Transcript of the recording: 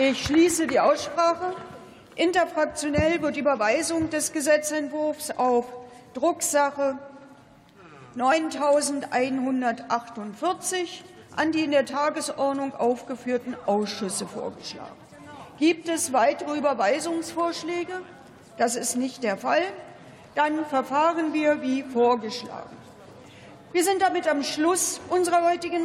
Ich schließe die Aussprache. Interfraktionell wird Überweisung des Gesetzentwurfs auf Drucksache 9148 an die in der Tagesordnung aufgeführten Ausschüsse vorgeschlagen. Gibt es weitere Überweisungsvorschläge? Das ist nicht der Fall. Dann verfahren wir wie vorgeschlagen. Wir sind damit am Schluss unserer heutigen